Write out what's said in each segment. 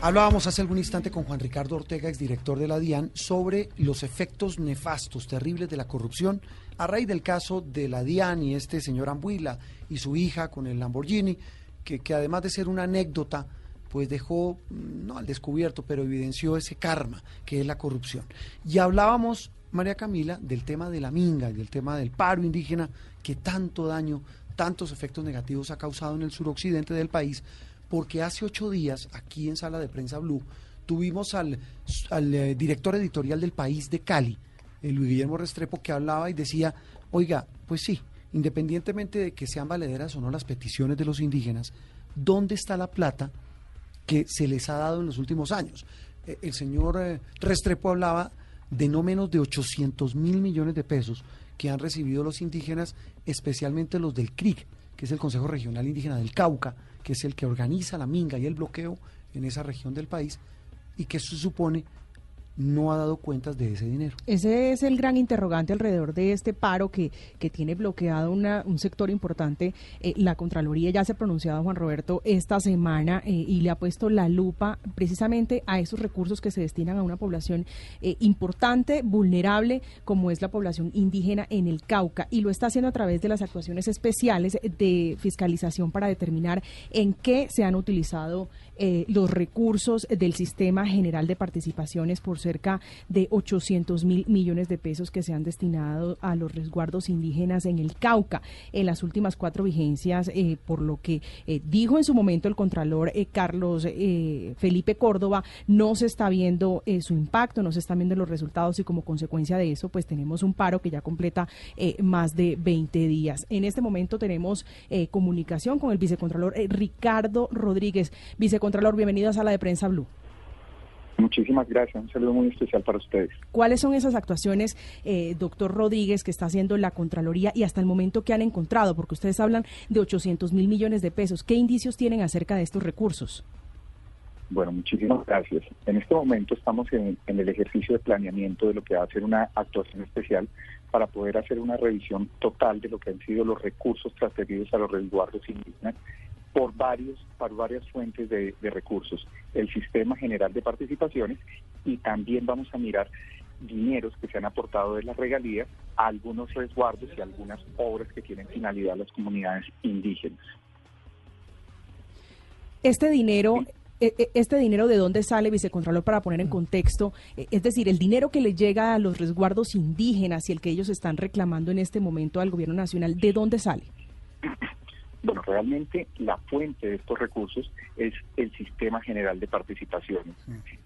Hablábamos hace algún instante con Juan Ricardo Ortega, exdirector de la DIAN, sobre los efectos nefastos, terribles de la corrupción a raíz del caso de la DIAN y este señor Ambuila y su hija con el Lamborghini, que, que además de ser una anécdota, pues dejó, mm, no al descubierto, pero evidenció ese karma que es la corrupción. Y hablábamos, María Camila, del tema de la minga y del tema del paro indígena que tanto daño, tantos efectos negativos ha causado en el suroccidente del país, porque hace ocho días, aquí en Sala de Prensa Blue, tuvimos al, eh, director editorial del país de Cali, el Luis Guillermo Restrepo, que hablaba y decía, oiga, pues sí, independientemente de que sean valederas o no las peticiones de los indígenas, ¿dónde está la plata que se les ha dado en los últimos años? Eh, el señor eh, Restrepo hablaba de no menos de 800 mil millones de pesos que han recibido los indígenas, especialmente los del CRIC, que es el Consejo Regional Indígena del Cauca, que es el que organiza la minga y el bloqueo en esa región del país, y que se supone no ha dado cuentas de ese dinero. Ese es el gran interrogante alrededor de este paro que, que tiene bloqueado una, un sector importante. Eh, la Contraloría ya se ha pronunciado, Juan Roberto, esta semana eh, y le ha puesto la lupa precisamente a esos recursos que se destinan a una población eh, importante, vulnerable, como es la población indígena en el Cauca. Y lo está haciendo a través de las actuaciones especiales de fiscalización para determinar en qué se han utilizado los recursos del Sistema General de Participaciones por cerca de 800 mil millones de pesos que se han destinado a los resguardos indígenas en el Cauca en las últimas cuatro vigencias, eh, por lo que eh, dijo en su momento el Contralor eh, Carlos Felipe Córdoba, no se está viendo su impacto, no se están viendo los resultados y como consecuencia de eso, pues tenemos un paro que ya completa más de 20 días. En este momento tenemos comunicación con el vicecontralor Ricardo Rodríguez. Vicecontralor, bienvenido a Sala de Prensa Blue. Muchísimas gracias, un saludo muy especial para ustedes. ¿Cuáles son esas actuaciones, eh, doctor Rodríguez, que está haciendo la Contraloría y hasta el momento que han encontrado? Porque ustedes hablan de 800 mil millones de pesos. ¿Qué indicios tienen acerca de estos recursos? Bueno, muchísimas gracias. En este momento estamos en, en, el ejercicio de planeamiento de lo que va a ser una actuación especial para poder hacer una revisión total de lo que han sido los recursos transferidos a los resguardos indígenas por varios por varias fuentes de, de, recursos, el sistema general de participaciones y también vamos a mirar dineros que se han aportado de las regalías a algunos resguardos y algunas obras que tienen finalidad a las comunidades indígenas. Este dinero este dinero de dónde sale, vicecontralor, para poner en contexto, es decir, el dinero que le llega a los resguardos indígenas y el que ellos están reclamando en este momento al gobierno nacional, ¿de dónde sale? Bueno, realmente la fuente de estos recursos es el Sistema General de Participaciones.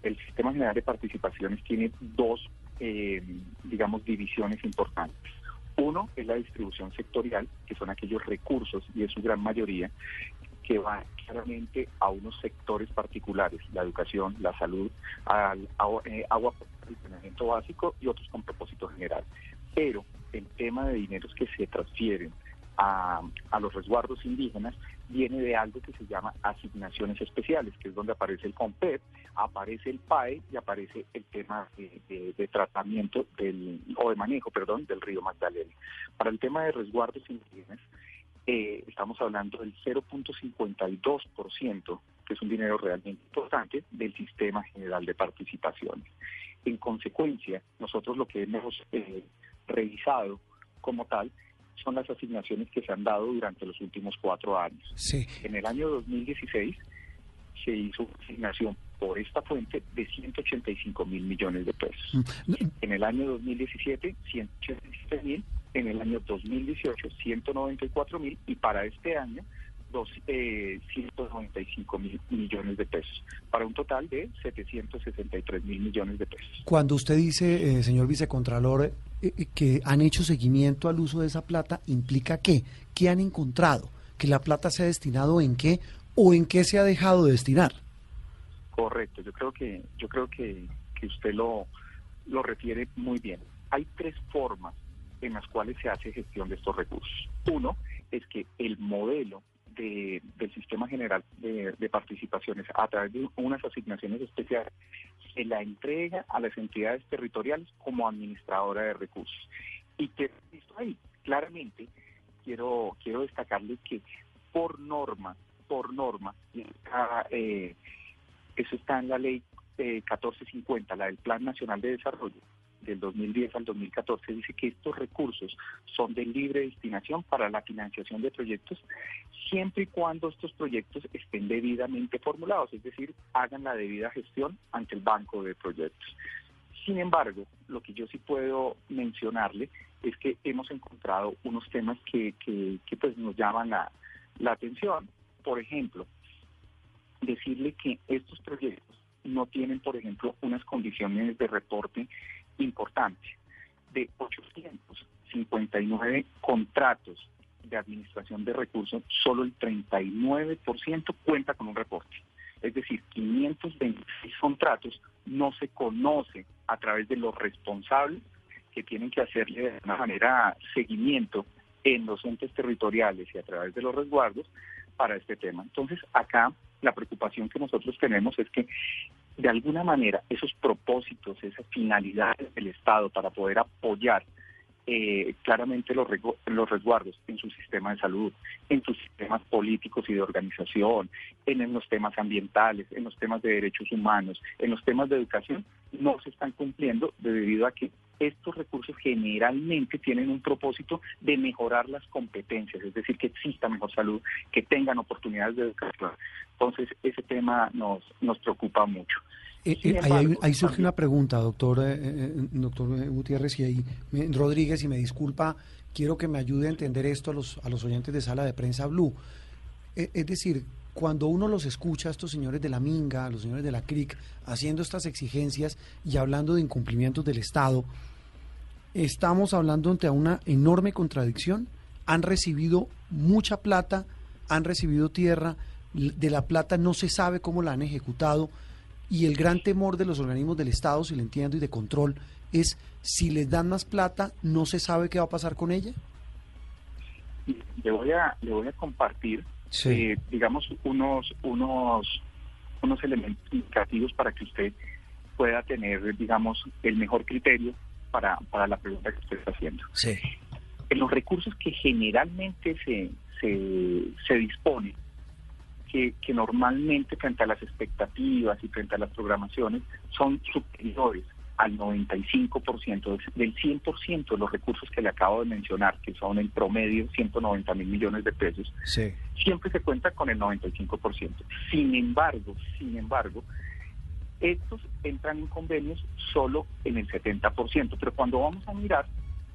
El Sistema General de Participaciones tiene dos, eh, digamos, divisiones importantes. Uno es la distribución sectorial, que son aquellos recursos, y es su gran mayoría, que van claramente a unos sectores particulares, la educación, la salud, al, eh, agua, el saneamiento básico y otros con propósito general. Pero el tema de dineros que se transfieren a, a, los resguardos indígenas viene de algo que se llama asignaciones especiales, que es donde aparece el COMPET, aparece el PAE y aparece el tema de, tratamiento del, o de manejo, perdón, del río Magdalena. Para el tema de resguardos indígenas, eh, estamos hablando del 0.52%, que es un dinero realmente importante, del sistema general de participaciones. En consecuencia, nosotros lo que hemos eh, revisado como tal son las asignaciones que se han dado durante los últimos cuatro años. Sí. En el año 2016 se hizo una asignación por esta fuente de 185 mil millones de pesos. Mm. En el año 2017, 187 mil. En el año 2018, 194 mil. Y para este año, dos, eh, 195 mil millones de pesos, para un total de 763 mil millones de pesos. Cuando usted dice, eh, señor vicecontralor, eh, que han hecho seguimiento al uso de esa plata, ¿implica qué? ¿Qué han encontrado? ¿Que la plata se ha destinado en qué o en qué se ha dejado de destinar? Correcto, yo creo que yo creo que, que usted lo, lo refiere muy bien. Hay tres formas en las cuales se hace gestión de estos recursos. Uno es que el modelo de, del sistema general de, participaciones a través de unas asignaciones especiales se la entrega a las entidades territoriales como administradora de recursos. Y que visto ahí, claramente, quiero, quiero destacarle que por norma, por norma, eh, eso está en la ley eh, 1450, la del Plan Nacional de Desarrollo, del 2010 al 2014 dice que estos recursos son de libre destinación para la financiación de proyectos siempre y cuando estos proyectos estén debidamente formulados, es decir, hagan la debida gestión ante el banco de proyectos. Sin embargo, lo que yo sí puedo mencionarle es que hemos encontrado unos temas que, que, pues nos llaman la, la atención. Por ejemplo, decirle que estos proyectos no tienen, por ejemplo, unas condiciones de reporte importantes. De 859 contratos de administración de recursos, solo el 39% cuenta con un reporte. Es decir, 526 contratos no se conoce a través de los responsables que tienen que hacerle de una manera seguimiento en los entes territoriales y a través de los resguardos para este tema. Entonces, acá la preocupación que nosotros tenemos es que de alguna manera esos propósitos, esas finalidades del Estado para poder apoyar eh, claramente los, los resguardos en su sistema de salud, en sus sistemas políticos y de organización, en, en, los temas ambientales, en los temas de derechos humanos, en los temas de educación, no se están cumpliendo debido a que estos recursos generalmente tienen un propósito de mejorar las competencias, es decir, que exista mejor salud, que tengan oportunidades de educación. Entonces, ese tema nos, nos preocupa mucho. Eh, eh, ahí, ahí, surge una pregunta, doctor, eh, doctor Gutiérrez y ahí, Rodríguez, y me disculpa, quiero que me ayude a entender esto a los, a los oyentes de Sala de Prensa Blue. es decir, cuando uno los escucha a estos señores de la Minga, a los señores de la CRIC, haciendo estas exigencias y hablando de incumplimientos del Estado, estamos hablando ante una enorme contradicción. Han recibido mucha plata, han recibido tierra, de la plata no se sabe cómo la han ejecutado y el gran temor de los organismos del Estado, si lo entiendo, y de control, es si les dan más plata, no se sabe qué va a pasar con ella. Le voy a, le voy a compartir, eh, digamos, unos, unos, unos elementos indicativos para que usted pueda tener, digamos, el mejor criterio para, para la pregunta que usted está haciendo. Sí. En los recursos que generalmente se, se, se disponen que, normalmente frente a las expectativas y frente a las programaciones son superiores al 95%, del 100% de los recursos que le acabo de mencionar, que son en promedio 190 mil millones de pesos, siempre se cuenta con el 95%. Sin embargo, sin embargo, estos entran en convenios solo en el 70%, pero cuando vamos a mirar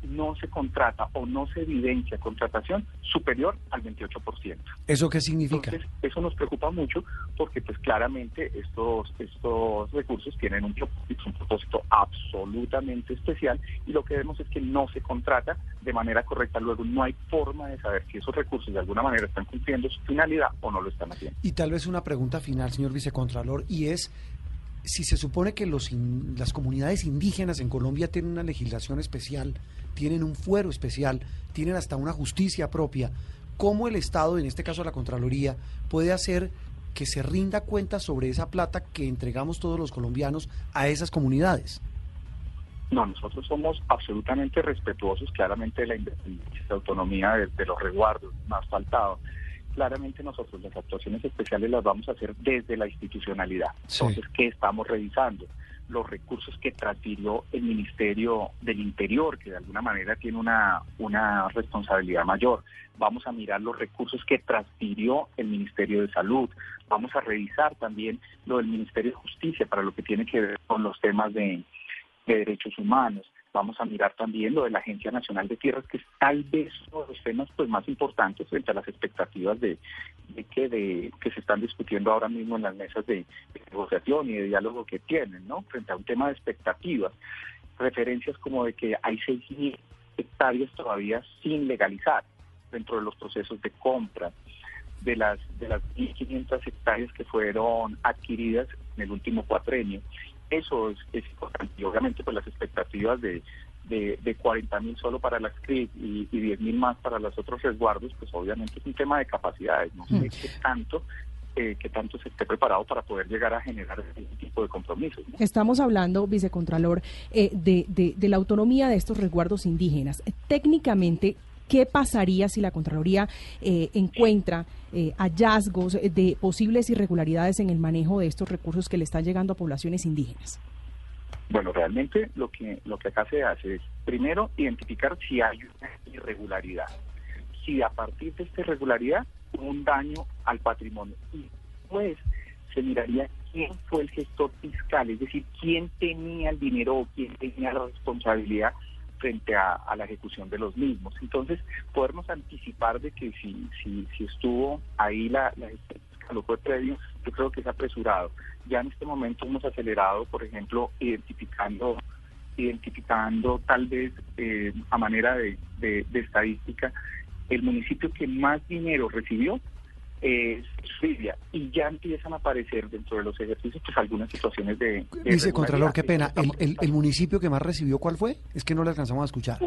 no se contrata o no se evidencia contratación superior al 28%. ¿Eso qué significa? eso nos preocupa mucho porque pues claramente estos, estos recursos tienen un propósito, un propósito absolutamente especial y lo que vemos es que no se contrata de manera correcta. Luego no hay forma de saber si esos recursos de alguna manera están cumpliendo su finalidad o no lo están haciendo. Y tal vez una pregunta final, señor vicecontralor, y es si se supone que los las comunidades indígenas en Colombia tienen una legislación especial, tienen un fuero especial, tienen hasta una justicia propia, ¿cómo el Estado, en este caso la Contraloría, puede hacer que se rinda cuenta sobre esa plata que entregamos todos los colombianos a esas comunidades? No, nosotros somos absolutamente respetuosos claramente de la independencia autonomía de, los resguardos, más faltado claramente nosotros las actuaciones especiales las vamos a hacer desde la institucionalidad. Entonces, ¿qué estamos revisando? los recursos que transfirió el Ministerio del Interior, que de alguna manera tiene una, una responsabilidad mayor. Vamos a mirar los recursos que transfirió el Ministerio de Salud. Vamos a revisar también lo del Ministerio de Justicia para lo que tiene que ver con los temas de, de derechos humanos vamos a mirar también lo de la Agencia Nacional de Tierras, que es tal vez uno de los temas pues, más importantes frente a las expectativas de, que, de, que se están discutiendo ahora mismo en las mesas de, negociación y de diálogo que tienen, ¿no? Frente a un tema de expectativas, referencias como de que hay 6.000 hectáreas todavía sin legalizar dentro de los procesos de compra, de las de las 1.500 hectáreas que fueron adquiridas en el último cuatrenio. Eso es, es importante y obviamente pues las expectativas de, de, de 40 mil solo para las CRIP y, y 10 mil más para los otros resguardos, pues obviamente es un tema de capacidades, no sé qué tanto eh, que tanto se esté preparado para poder llegar a generar ese tipo de compromisos. ¿no? Estamos hablando, vicecontralor, eh, de, de, de la autonomía de estos resguardos indígenas. Técnicamente, ¿qué pasaría si la Contraloría eh, encuentra eh, hallazgos de posibles irregularidades en el manejo de estos recursos que le están llegando a poblaciones indígenas? Bueno, realmente lo que lo que acá se hace es primero identificar si hay una irregularidad. Si a partir de esta irregularidad hubo un daño al patrimonio y después se miraría quién fue el gestor fiscal, es decir, quién tenía el dinero o quién tenía la responsabilidad frente a, a, la ejecución de los mismos. Entonces, podernos anticipar de que si, si, si estuvo ahí la, la gestión fiscal o fue previo, yo creo que es apresurado. Ya en este momento hemos acelerado, por ejemplo, identificando identificando tal vez eh, a manera de, de, estadística el municipio que más dinero recibió es Libia y ya empiezan a aparecer dentro de los ejercicios pues algunas situaciones de, de dice Contralor qué pena. el, el, el, municipio que más recibió cuál fue es que no le alcanzamos a escuchar.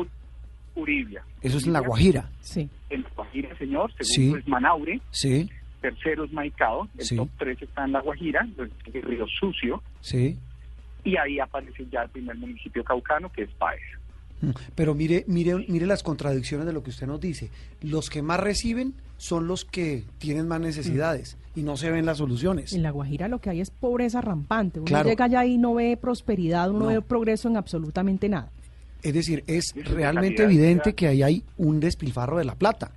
Uribia. Eso es en la Guajira. Sí. En la Guajira señor segundo sí. es Manaure. Sí. Tercero es Maicao, el sí. top 3 está en La Guajira, el Río Sucio, sí. y ahí aparece ya el primer municipio caucano, que es Paez. Pero mire, mire, mire las contradicciones de lo que usted nos dice. Los que más reciben son los que tienen más necesidades mm. y no se ven las soluciones. En La Guajira lo que hay es pobreza rampante. Uno claro. llega allá y no ve prosperidad, uno no. ve progreso en absolutamente nada. Es decir, es realmente evidente que ahí hay un despilfarro de la plata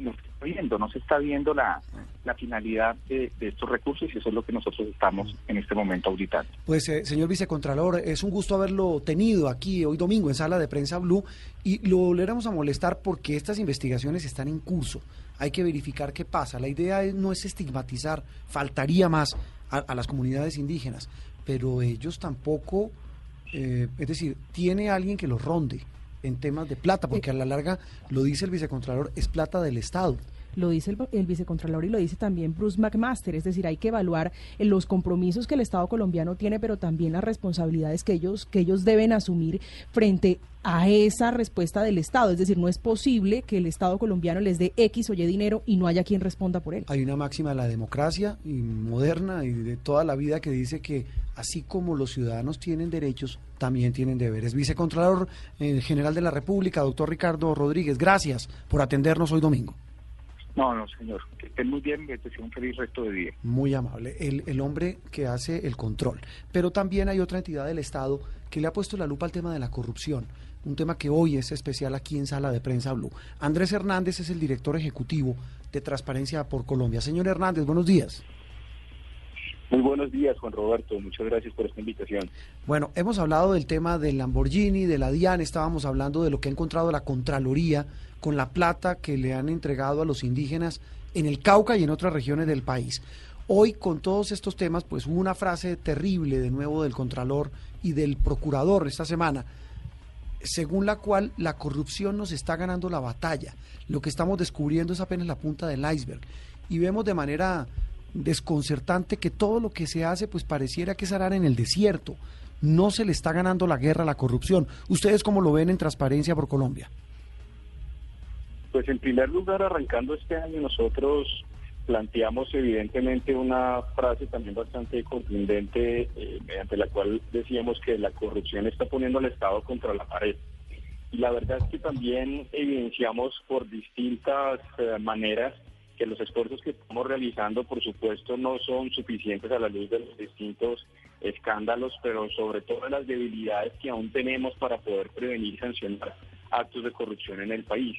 no viendo, no se está viendo la, la finalidad de, estos recursos y eso es lo que nosotros estamos en este momento auditando. Pues, eh, señor vicecontralor, es un gusto haberlo tenido aquí hoy domingo en Sala de Prensa Blue y lo volveremos a molestar porque estas investigaciones están en curso. Hay que verificar qué pasa. La idea no es estigmatizar, faltaría más a, a las comunidades indígenas, pero ellos tampoco, eh, es decir, tiene alguien que los ronde en temas de plata, porque a la larga, lo dice el vicecontralor, es plata del Estado. Lo dice el, el, vicecontralor y lo dice también Bruce McMaster, es decir, hay que evaluar los compromisos que el Estado colombiano tiene, pero también las responsabilidades que ellos, que ellos deben asumir frente a esa respuesta del Estado. Es decir, no es posible que el Estado colombiano les dé X o Y dinero y no haya quien responda por él. Hay una máxima de la democracia y moderna y de toda la vida que dice que así como los ciudadanos tienen derechos, también tienen deberes. Vicecontralor eh, General de la República, doctor Ricardo Rodríguez, gracias por atendernos hoy domingo. No, no, señor. Que estén muy bien, que te un feliz resto de día. Muy amable. El, el, hombre que hace el control. Pero también hay otra entidad del Estado que le ha puesto la lupa al tema de la corrupción. Un tema que hoy es especial aquí en Sala de Prensa Blue. Andrés Hernández es el director ejecutivo de Transparencia por Colombia. Señor Hernández, buenos días. Muy buenos días, Juan Roberto. Muchas gracias por esta invitación. Bueno, hemos hablado del tema del Lamborghini, de la DIAN, estábamos hablando de lo que ha encontrado la Contraloría con la plata que le han entregado a los indígenas en el Cauca y en otras regiones del país. Hoy, con todos estos temas, pues hubo una frase terrible de nuevo del Contralor y del Procurador esta semana, según la cual la corrupción nos está ganando la batalla. Lo que estamos descubriendo es apenas la punta del iceberg. Y vemos de manera desconcertante que todo lo que se hace pues pareciera que es arar en el desierto. No se le está ganando la guerra a la corrupción. ¿Ustedes cómo lo ven en Transparencia por Colombia? Pues en primer lugar, arrancando este año, nosotros planteamos evidentemente una frase también bastante contundente, eh, mediante la cual decíamos que la corrupción está poniendo al Estado contra la pared. Y la verdad es que también evidenciamos por distintas eh, maneras que los esfuerzos que estamos realizando, por supuesto, no son suficientes a la luz de los distintos escándalos, pero sobre todo las debilidades que aún tenemos para poder prevenir y sancionar actos de corrupción en el país.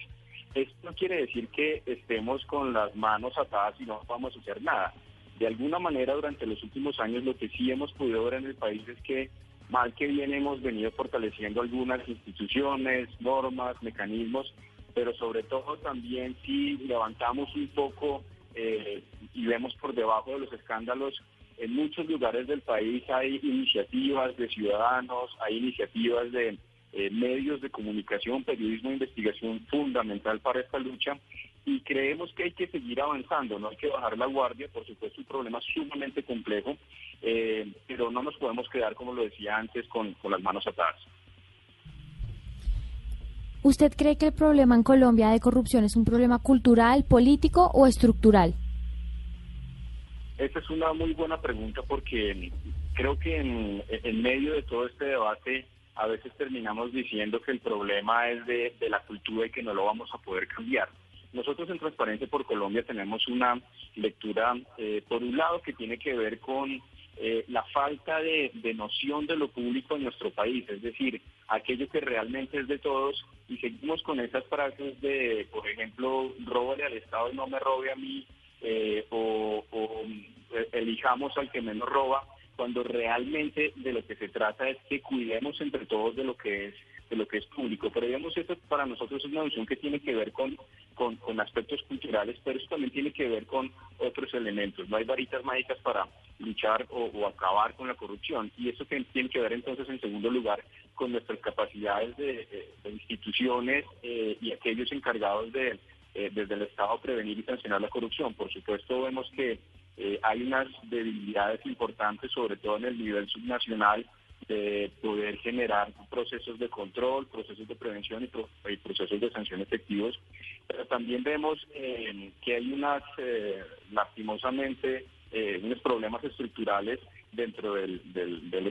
Esto no quiere decir que estemos con las manos atadas y no vamos a hacer nada. De alguna manera, durante los últimos años, lo que sí hemos podido ver en el país es que, mal que bien, hemos venido fortaleciendo algunas instituciones, normas, mecanismos, pero sobre todo también si levantamos un poco eh, y vemos por debajo de los escándalos, en muchos lugares del país hay iniciativas de ciudadanos, hay iniciativas de eh, medios de comunicación, periodismo de investigación fundamental para esta lucha y creemos que hay que seguir avanzando, no hay que bajar la guardia, por supuesto un problema sumamente complejo, eh, pero no nos podemos quedar, como lo decía antes, con, con las manos atadas. ¿Usted cree que el problema en Colombia de corrupción es un problema cultural, político o estructural? Esa es una muy buena pregunta porque creo que en, medio de todo este debate a veces terminamos diciendo que el problema es de, de la cultura y que no lo vamos a poder cambiar. Nosotros en Transparencia por Colombia tenemos una lectura, eh, por un lado, que tiene que ver con eh, la falta de, noción de lo público en nuestro país, es decir, aquello que realmente es de todos, y seguimos con esas frases de, por ejemplo, róbale al Estado y no me robe a mí, eh, o, o elijamos al que menos roba, cuando realmente de lo que se trata es que cuidemos entre todos de lo que es de lo que es público. Pero digamos, esto para nosotros es una noción que tiene que ver con, con, aspectos culturales, pero eso también tiene que ver con otros elementos. No hay varitas mágicas para luchar o, acabar con la corrupción. Y eso tiene que ver entonces, en segundo lugar, con nuestras capacidades de, instituciones eh, y aquellos encargados de, eh, desde el Estado, prevenir y sancionar la corrupción. Por supuesto, vemos que eh, hay unas debilidades importantes, sobre todo en el nivel subnacional, de poder generar procesos de control, procesos de prevención y, procesos de sanción efectivos. Pero también vemos eh, que hay unas, eh, lastimosamente, eh, unos problemas estructurales dentro del,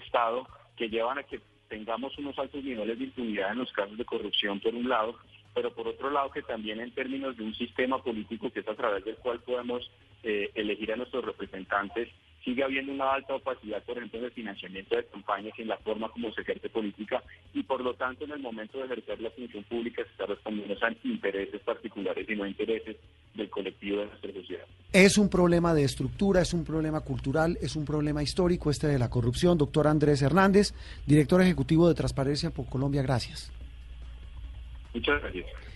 Estado que llevan a que tengamos unos altos niveles de impunidad en los casos de corrupción por un lado, pero por otro lado que también en términos de un sistema político que es a través del cual podemos elegir a nuestros representantes, sigue habiendo una alta opacidad, por ejemplo, en el financiamiento de campañas y en la forma como se ejerce política y por lo tanto en el momento de ejercer la función pública se está respondiendo a intereses particulares y no intereses del colectivo de nuestra sociedad. Es un problema de estructura, es un problema cultural, es un problema histórico este de la corrupción. Doctor Andrés Hernández, director ejecutivo de Transparencia por Colombia, gracias. Muchas gracias.